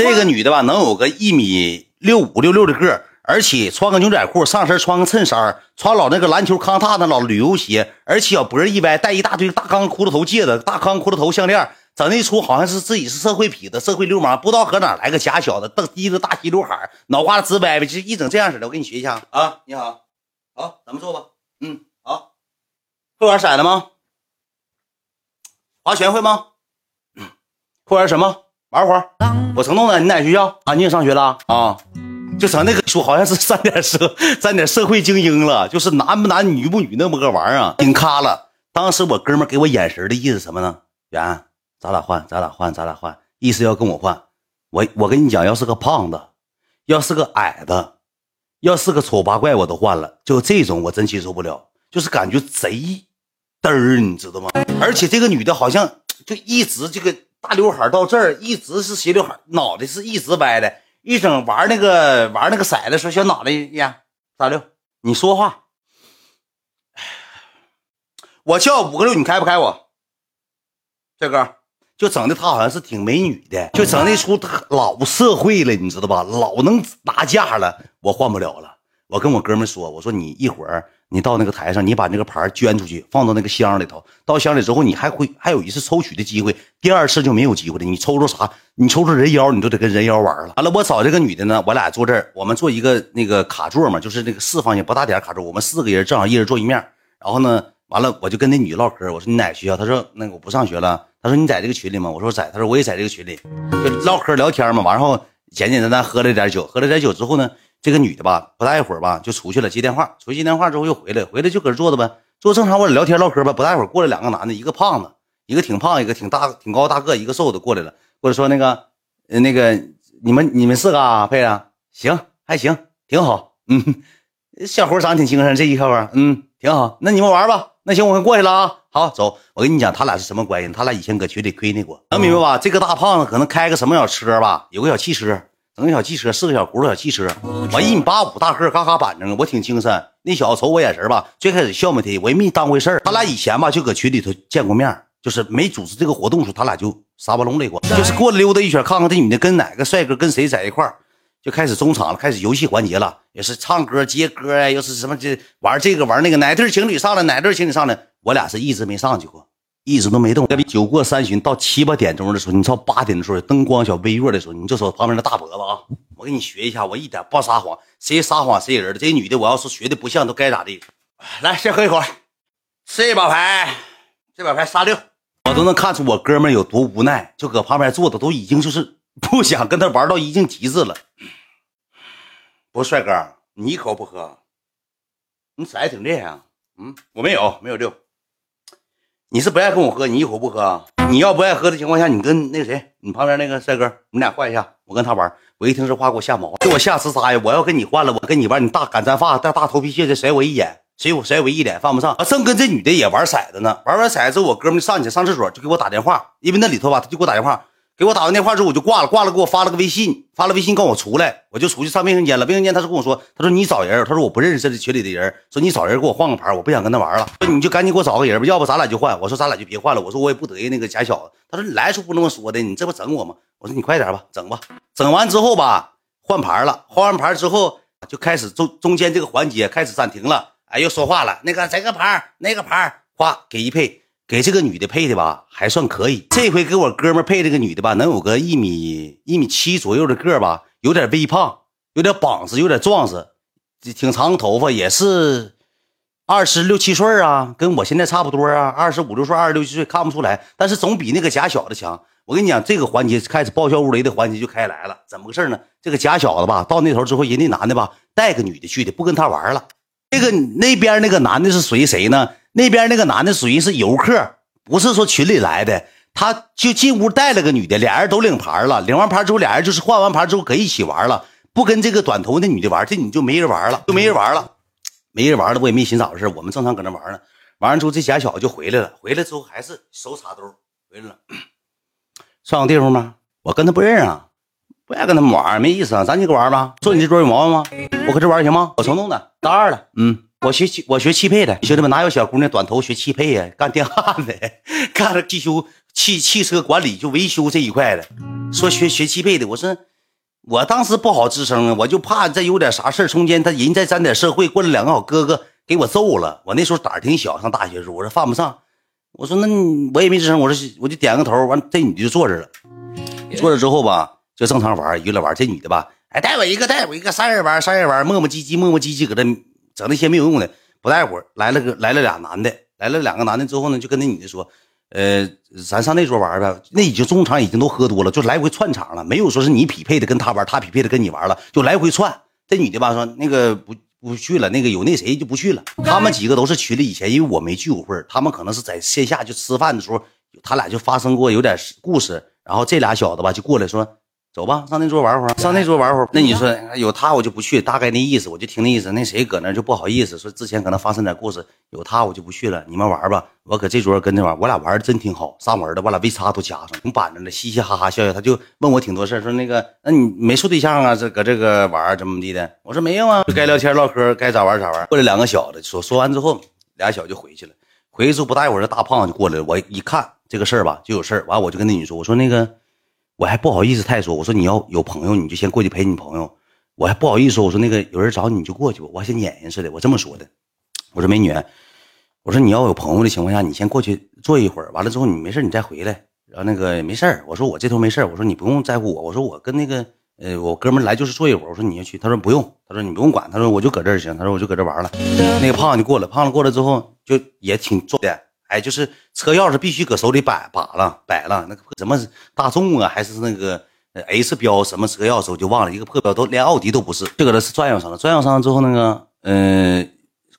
这个女的吧，能有个一米六五六六的个儿，而且穿个牛仔裤，上身穿个衬衫，穿老那个篮球康踏那老旅游鞋，而且小脖一歪，戴一大堆大钢骷髅头戒指，大钢骷髅头项链，整那一出好像是自己是社会痞子、社会流氓，不知道搁哪来个假小子，瞪低着大齐刘海，脑瓜子直歪歪，就一整这样式的。我给你学一下啊！你好，好，咱们坐吧。嗯，好。会玩骰子吗？划拳会吗？会玩什么？玩会儿。我承诺的，你哪学校啊？你也上学了啊？就整那个说，好像是沾点社，沾点社会精英了，就是男不男女不女那么个玩意儿，顶咖了。当时我哥们给我眼神的意思什么呢？远，咱俩换，咱俩换，咱俩换，意思要跟我换。我我跟你讲，要是个胖子，要是个矮的，要是个丑八怪，我都换了。就这种，我真接受不了，就是感觉贼嘚儿，你知道吗？而且这个女的好像就一直这个。大刘海到这儿，一直是斜刘海，脑袋是一直歪的。一整玩那个玩那个骰子时候，小脑袋呀，大六，你说话。我叫五个六，你开不开我？这哥就整的他好像是挺美女的，就整那出老社会了，你知道吧？老能拿架了，我换不了了。我跟我哥们说，我说你一会儿。你到那个台上，你把那个牌捐出去，放到那个箱里头。到箱里之后，你还会还有一次抽取的机会，第二次就没有机会了。你抽着啥？你抽着人妖，你都得跟人妖玩了。完了，我找这个女的呢，我俩坐这儿，我们坐一个那个卡座嘛，就是那个四方形不大点卡座，我们四个人正好一人坐一面。然后呢，完了我就跟那女的唠嗑，我说你哪个学校？她说那个我不上学了。她说你在这个群里吗？我说在。她说我也在这个群里，就唠嗑聊天嘛。完后简简单单喝了点酒，喝了点酒之后呢。这个女的吧，不大一会儿吧，就出去了，接电话。出去接电话之后又回来，回来就搁这坐着呗，坐正常我俩聊天唠嗑吧。不大一会儿过来两个男的，一个胖子，一个挺胖，一个挺大挺高大个，一个瘦的过来了。过来说那个，那个你们你们四个啊，配啊，行还行，挺好。嗯，小伙长得挺精神，这一会儿嗯挺好。那你们玩吧。那行，我先过去了啊。好，走。我跟你讲，他俩是什么关系？他俩以前搁群里亏那过，能明白吧？这个大胖子可能开个什么小车吧，有个小汽车。整个小汽车，四个小轱辘小汽车，我一米八五大个，嘎嘎板正，我挺精神。那小子瞅我眼神吧，最开始笑没提，我也没当回事儿。他俩以前吧就搁群里头见过面，就是没组织这个活动时候，他俩就沙巴龙来过，就是过来溜达一圈，看看这女的跟哪个帅哥跟谁在一块儿，就开始中场了，开始游戏环节了，也是唱歌接歌呀，又是什么这玩这个玩那个，哪对情侣上来，哪对情侣上来，我俩是一直没上去过。一直都没动。酒过三巡，到七八点钟的时候，你到八点的时候，灯光小微弱的时候，你就瞅旁边那大脖子啊！我给你学一下，我一点不撒谎，谁撒谎谁人的。这女的，我要是学的不像，都该咋地。来，先喝一口，这把牌，这把牌杀六，我都能看出我哥们有多无奈，就搁旁边坐着，都已经就是不想跟他玩到一定极致了。不是帅哥，你一口不喝，你色挺厉害啊。嗯，我没有，没有六。你是不爱跟我喝，你一口不喝啊。你要不爱喝的情况下，你跟那个谁，你旁边那个帅哥，你俩换一下，我跟他玩。我一听这话，给 我吓毛了，给我吓呲啥呀？我要跟你换了，我跟你玩，你大敢簪发，带大头皮屑的，甩我一眼，谁我甩我一脸，犯不上。正跟这女的也玩骰子呢，玩完骰子之后，我哥们上去上厕所，就给我打电话，因为那里头吧，他就给我打电话。给我打完电话之后，我就挂了，挂了，给我发了个微信，发了微信，告我出来，我就出去上卫生间了。卫生间，他是跟我说，他说你找人，他说我不认识这群里的人，说你找人给我换个牌，我不想跟他玩了，说你就赶紧给我找个人吧，要不咱俩就换。我说咱俩就别换了，我说我也不得意那个假小子。他说你来时候不那么说的，你这不整我吗？我说你快点吧，整吧。整完之后吧，换牌了，换完牌之后就开始中中间这个环节开始暂停了，哎，又说话了，那个这个牌，那个牌，哗给一配。给这个女的配的吧，还算可以。这回给我哥们配这个女的吧，能有个一米一米七左右的个吧，有点微胖，有点膀子，有点壮实，挺长头发，也是二十六七岁啊，跟我现在差不多啊，二十五六岁，二十六七岁看不出来，但是总比那个假小子强。我跟你讲，这个环节开始爆笑乌雷的环节就开来了，怎么个事呢？这个假小子吧，到那头之后，人家男的吧带个女的去的，不跟他玩了。这个那边那个男的是属于谁呢？那边那个男的属于是游客，不是说群里来的，他就进屋带了个女的，俩人都领牌了，领完牌之后，俩人就是换完牌之后可以一起玩了，不跟这个短头那女的玩，这你就没人玩了，就没人玩了，没人玩了，我也没寻咋回事，我们正常搁那玩呢，玩完了之后这假小子就回来了，回来之后还是手插兜回来了，上个地方吗？我跟他不认识啊，不爱跟他们玩，没意思啊，咱几个玩吧，坐你这桌有毛病吗？我搁这玩行吗？我承弄的，大二了，嗯。我学汽，我学汽配的，兄弟们哪有小姑娘短头学汽配呀？干电焊的，干了汽修汽汽车管理就维修这一块的。说学学汽配的，我说我当时不好吱声啊，我就怕再有点啥事中间他人再沾点社会，过来两个好哥哥给我揍了。我那时候胆儿挺小，上大学时候，我说犯不上。我说那我也没吱声，我说我就点个头，完这女的就坐这了。坐着之后吧，就正常玩，娱乐玩。这女的吧，哎，带我一个，带我一个，三人玩，三人玩，磨磨唧唧，磨磨唧唧，搁这整那些没有用的。不大会儿来了个来了俩男的，来了两个男的之后呢，就跟那女的说，呃，咱上那桌玩呗。那已经中场已经都喝多了，就来回串场了，没有说是你匹配的跟他玩，他匹配的跟你玩了，就来回串。这女的吧说那个不不去了，那个有那谁就不去了。他们几个都是群里以前，因为我没聚过会他们可能是在线下就吃饭的时候，他俩就发生过有点故事。然后这俩小子吧就过来说。走吧，上那桌玩会儿。上那桌玩会儿。那你说有他我就不去，大概那意思，我就听那意思。那谁搁那就不好意思说，之前可能发生点故事，有他我就不去了。你们玩吧，我搁这桌跟那玩。我俩玩的真挺好，上门的，我俩 V 叉都加上，挺板着的，嘻嘻哈哈笑笑。他就问我挺多事说那个，那你没处对象啊？这搁这个玩怎么地的？我说没有啊，该聊天唠嗑，该咋玩咋玩。过来两个小子说说完之后，俩小就回去了。回去之后不大一会儿，这大胖子就过来了。我一看这个事儿吧，就有事儿。完我就跟那女说，我说那个。我还不好意思太说，我说你要有朋友，你就先过去陪你朋友。我还不好意思说，我说那个有人找你，你就过去吧。我还像撵人似的，我这么说的。我说美女，我说你要有朋友的情况下，你先过去坐一会儿，完了之后你没事你再回来。然后那个没事我说我这头没事我说你不用在乎我，我说我跟那个呃我哥们来就是坐一会儿。我说你要去，他说不用，他说你不用管，他说我就搁这儿行，他说我就搁这玩了。那个胖子就过来，胖子过来之后就也挺重的。哎，就是车钥匙必须搁手里摆把了，摆了那个什么大众啊，还是那个 H 标什么车钥匙，我就忘了一个破标，都连奥迪都不是，就搁那是转悠上了。转悠上了之后，那个嗯，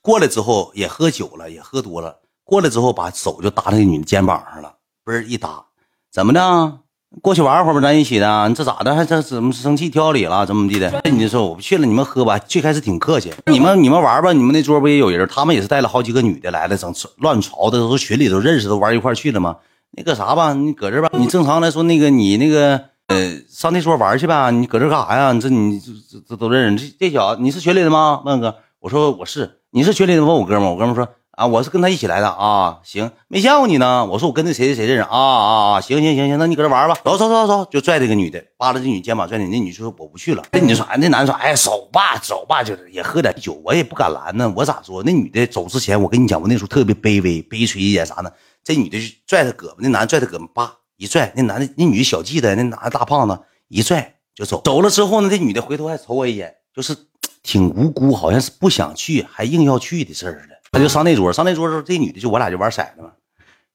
过来之后也喝酒了，也喝多了，过来之后把手就搭那个女的肩膀上了，嘣一搭，怎么的？过去玩会儿吧，咱一起的。你这咋的？还这怎么生气挑理了？怎么地的？那你就说我不去了，你们喝吧。最开始挺客气，你们你们玩吧。你们那桌不也有人？他们也是带了好几个女的来了，整乱吵的，都群里都认识，都玩一块去了吗？那个啥吧，你搁这吧。你正常来说，那个你那个呃，上那桌玩去吧。你搁这干啥呀？你这你这这都认识。这这小子，你是群里的吗？问哥，我说我是。你是群里的？问我哥们，我哥们说。啊，我是跟他一起来的啊，行，没见过你呢。我说我跟那谁谁谁认识啊啊啊，行行行行，那你搁这玩吧，走走走走，就拽这个女的，扒拉这女肩膀拽你，那女说我不去了。那女说，哎，那男的说，哎，走吧走吧，就是也喝点酒，我也不敢拦呢，我咋说？那女的走之前，我跟你讲，我那时候特别卑微，悲催一点啥呢？这女的拽他胳膊，那男的拽他胳膊，叭一拽，那男的那女的小记得，那男的大胖子一拽就走。走了之后呢，这女的回头还瞅我一眼，就是 挺无辜，好像是不想去，还硬要去的事儿的。他就上那桌，上那桌时候，这女的就我俩就玩骰子嘛。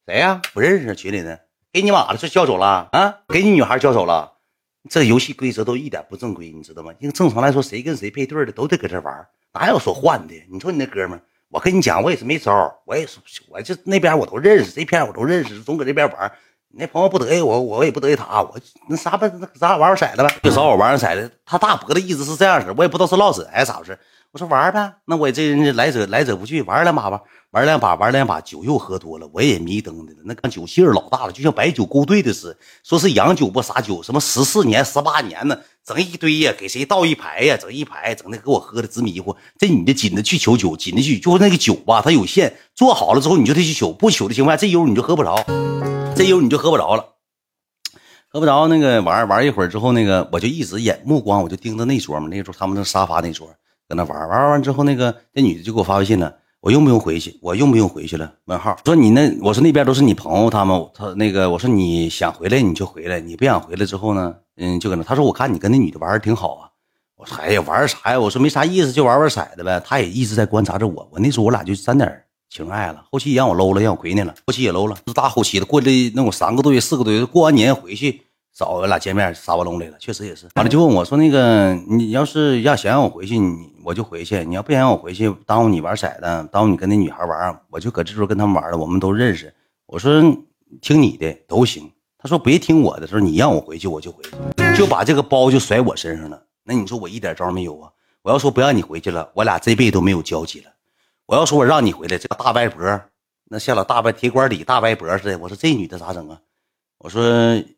谁呀？不认识，群里的。给你妈了，就叫走了啊？给你女孩叫走了？这游戏规则都一点不正规，你知道吗？因为正常来说，谁跟谁配对的都得搁这玩，哪有说换的？你说你那哥们，我跟你讲，我也是没招，我也是，我就那边我都认识，这片我都认识，总搁这边玩。你那朋友不得意我，我也不得意他，我那啥吧，咱俩玩玩骰子呗，就找我玩玩骰子。他大伯的意思是这样式，我也不知道是唠嗑还是咋回事。我说玩呗，那我这人来者来者不拒，玩两把吧，玩两把，玩两把，酒又喝多了，我也迷瞪的了。那酒劲儿老大了，就像白酒勾兑的似的。说是洋酒不啥酒，什么十四年、十八年呢，整一堆呀，给谁倒一排呀，整一排，整的给我喝的直迷糊。这女的紧的去求酒，紧的去，就那个酒吧，它有限，做好了之后你就得去求，不求的情况下，这悠你就喝不着，这悠你就喝不着了，喝不着。那个玩玩一会儿之后，那个我就一直眼目光我就盯着那桌嘛，那桌他们那沙发那桌。搁那玩玩完之后，那个那女的就给我发微信了，我用不用回去？我用不用回去了？问号说你那，我说那边都是你朋友他们，他那个我说你想回来你就回来，你不想回来之后呢，嗯，就搁那。他说我看你跟那女的玩的挺好啊。我说哎呀，玩啥呀？我说没啥意思，就玩玩骰子呗。他也一直在观察着我。我那时候我俩就沾点情爱了，后期让我搂了，让我回去了，后期也搂了，是大后期的。过了那种三个多月、四个多月，过完年回去。找我俩见面撒完龙来了，确实也是。完了就问我说：“那个，你要是要想让我回去，你我就回去；你要不想让我回去，耽误你玩骰子，耽误你跟那女孩玩，我就搁这桌跟他们玩了。我们都认识。我说听你的都行。他说别听我的，说你让我回去我就回去，就把这个包就甩我身上了。那你说我一点招没有啊？我要说不让你回去了，我俩这辈子都没有交集了。我要说我让你回来，这个大歪脖，那像老大歪铁管里大歪脖似的。我说这女的咋整啊？”我说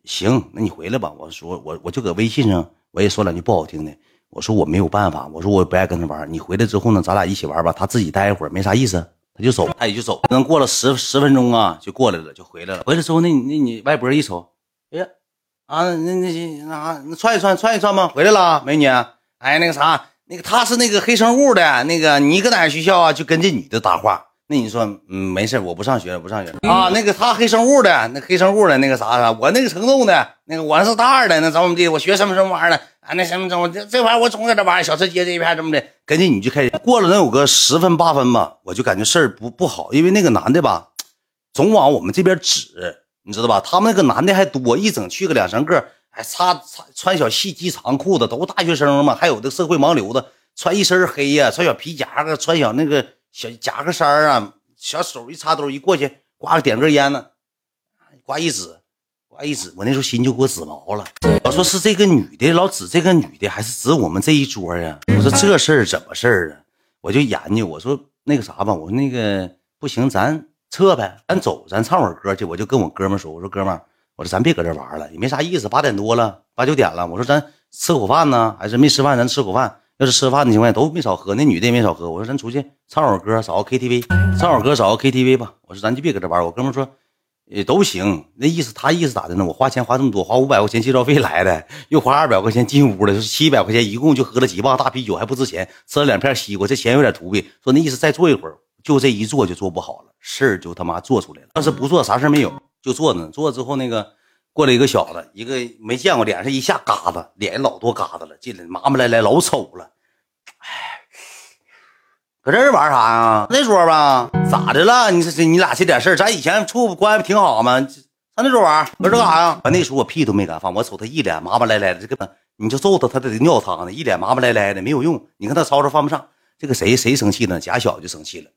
行，那你回来吧。我说我我就搁微信上，我也说两句不好听的。我说我没有办法，我说我不爱跟他玩。你回来之后呢，咱俩一起玩吧。他自己待一会儿没啥意思，他就走，他也就走。可能过了十十分钟啊，就过来了，就回来了。回来之后，那那你外婆一瞅，哎呀，啊，那那那那串一串串一串吧？回来了，美女。哎，那个啥，那个他是那个黑生物的，那个你搁哪学校啊？就跟这女的搭话。那你说，嗯，没事，我不上学了，不上学了啊。那个他黑生物的，那黑生物的那个啥啥，我那个城东的，那个我是大二的，那怎么地？我学什么什么玩意儿的啊？那什么怎么这这玩意儿我总搁这玩意儿小吃街这一片怎么的？跟着你就开始过了能有个十分八分吧，我就感觉事儿不不好，因为那个男的吧，总往我们这边指，你知道吧？他们那个男的还多，一整去个两三个，还擦擦穿小细机长裤子，都大学生嘛，还有的社会盲流子，穿一身黑呀，穿小皮夹克，穿小那个。小夹克衫啊，小手一插兜，一过去，刮个点根烟呢，刮一指，刮一指，我那时候心就给我指毛了。我说是这个女的老指这个女的，还是指我们这一桌呀？我说这事儿怎么事儿啊？我就研究，我说那个啥吧，我说那个不行，咱撤呗，咱走，咱唱会儿歌去。我就跟我哥们说，我说哥们儿，我说咱别搁这玩了，也没啥意思，八点多了，八九点了，我说咱吃口饭呢，还是没吃饭，咱吃口饭。要是吃饭的情况下都没少喝，那女的也没少喝。我说咱出去唱会儿歌，找个 KTV，唱会儿歌，找个 KTV 吧。我说咱就别搁这玩。我哥们说，也都行。那意思他意思咋的呢？我花钱花这么多，花五百块钱介绍费来的，又花二百块钱进屋的，是七百块钱，一共就喝了几磅大啤酒，还不值钱。吃了两片西瓜，这钱有点图呗。说那意思再坐一会儿，就这一坐就坐不好了，事儿就他妈做出来了。要是不做，啥事没有，就坐呢。坐了之后那个。过来一个小子，一个没见过，脸上一下疙瘩，脸老多疙瘩了，进来麻麻赖赖，老丑了。哎，搁这儿玩啥呀？那桌吧，咋的了？你这你俩这点事儿，咱以前处关系不挺好吗？上那桌玩，搁这干啥呀？那时候我屁都没敢放，我瞅他一脸麻麻赖赖的，这个你就揍他，他得尿汤呢，一脸麻麻赖赖的，没有用。你看他吵吵犯不上，这个谁谁生气呢？假小子就生气了。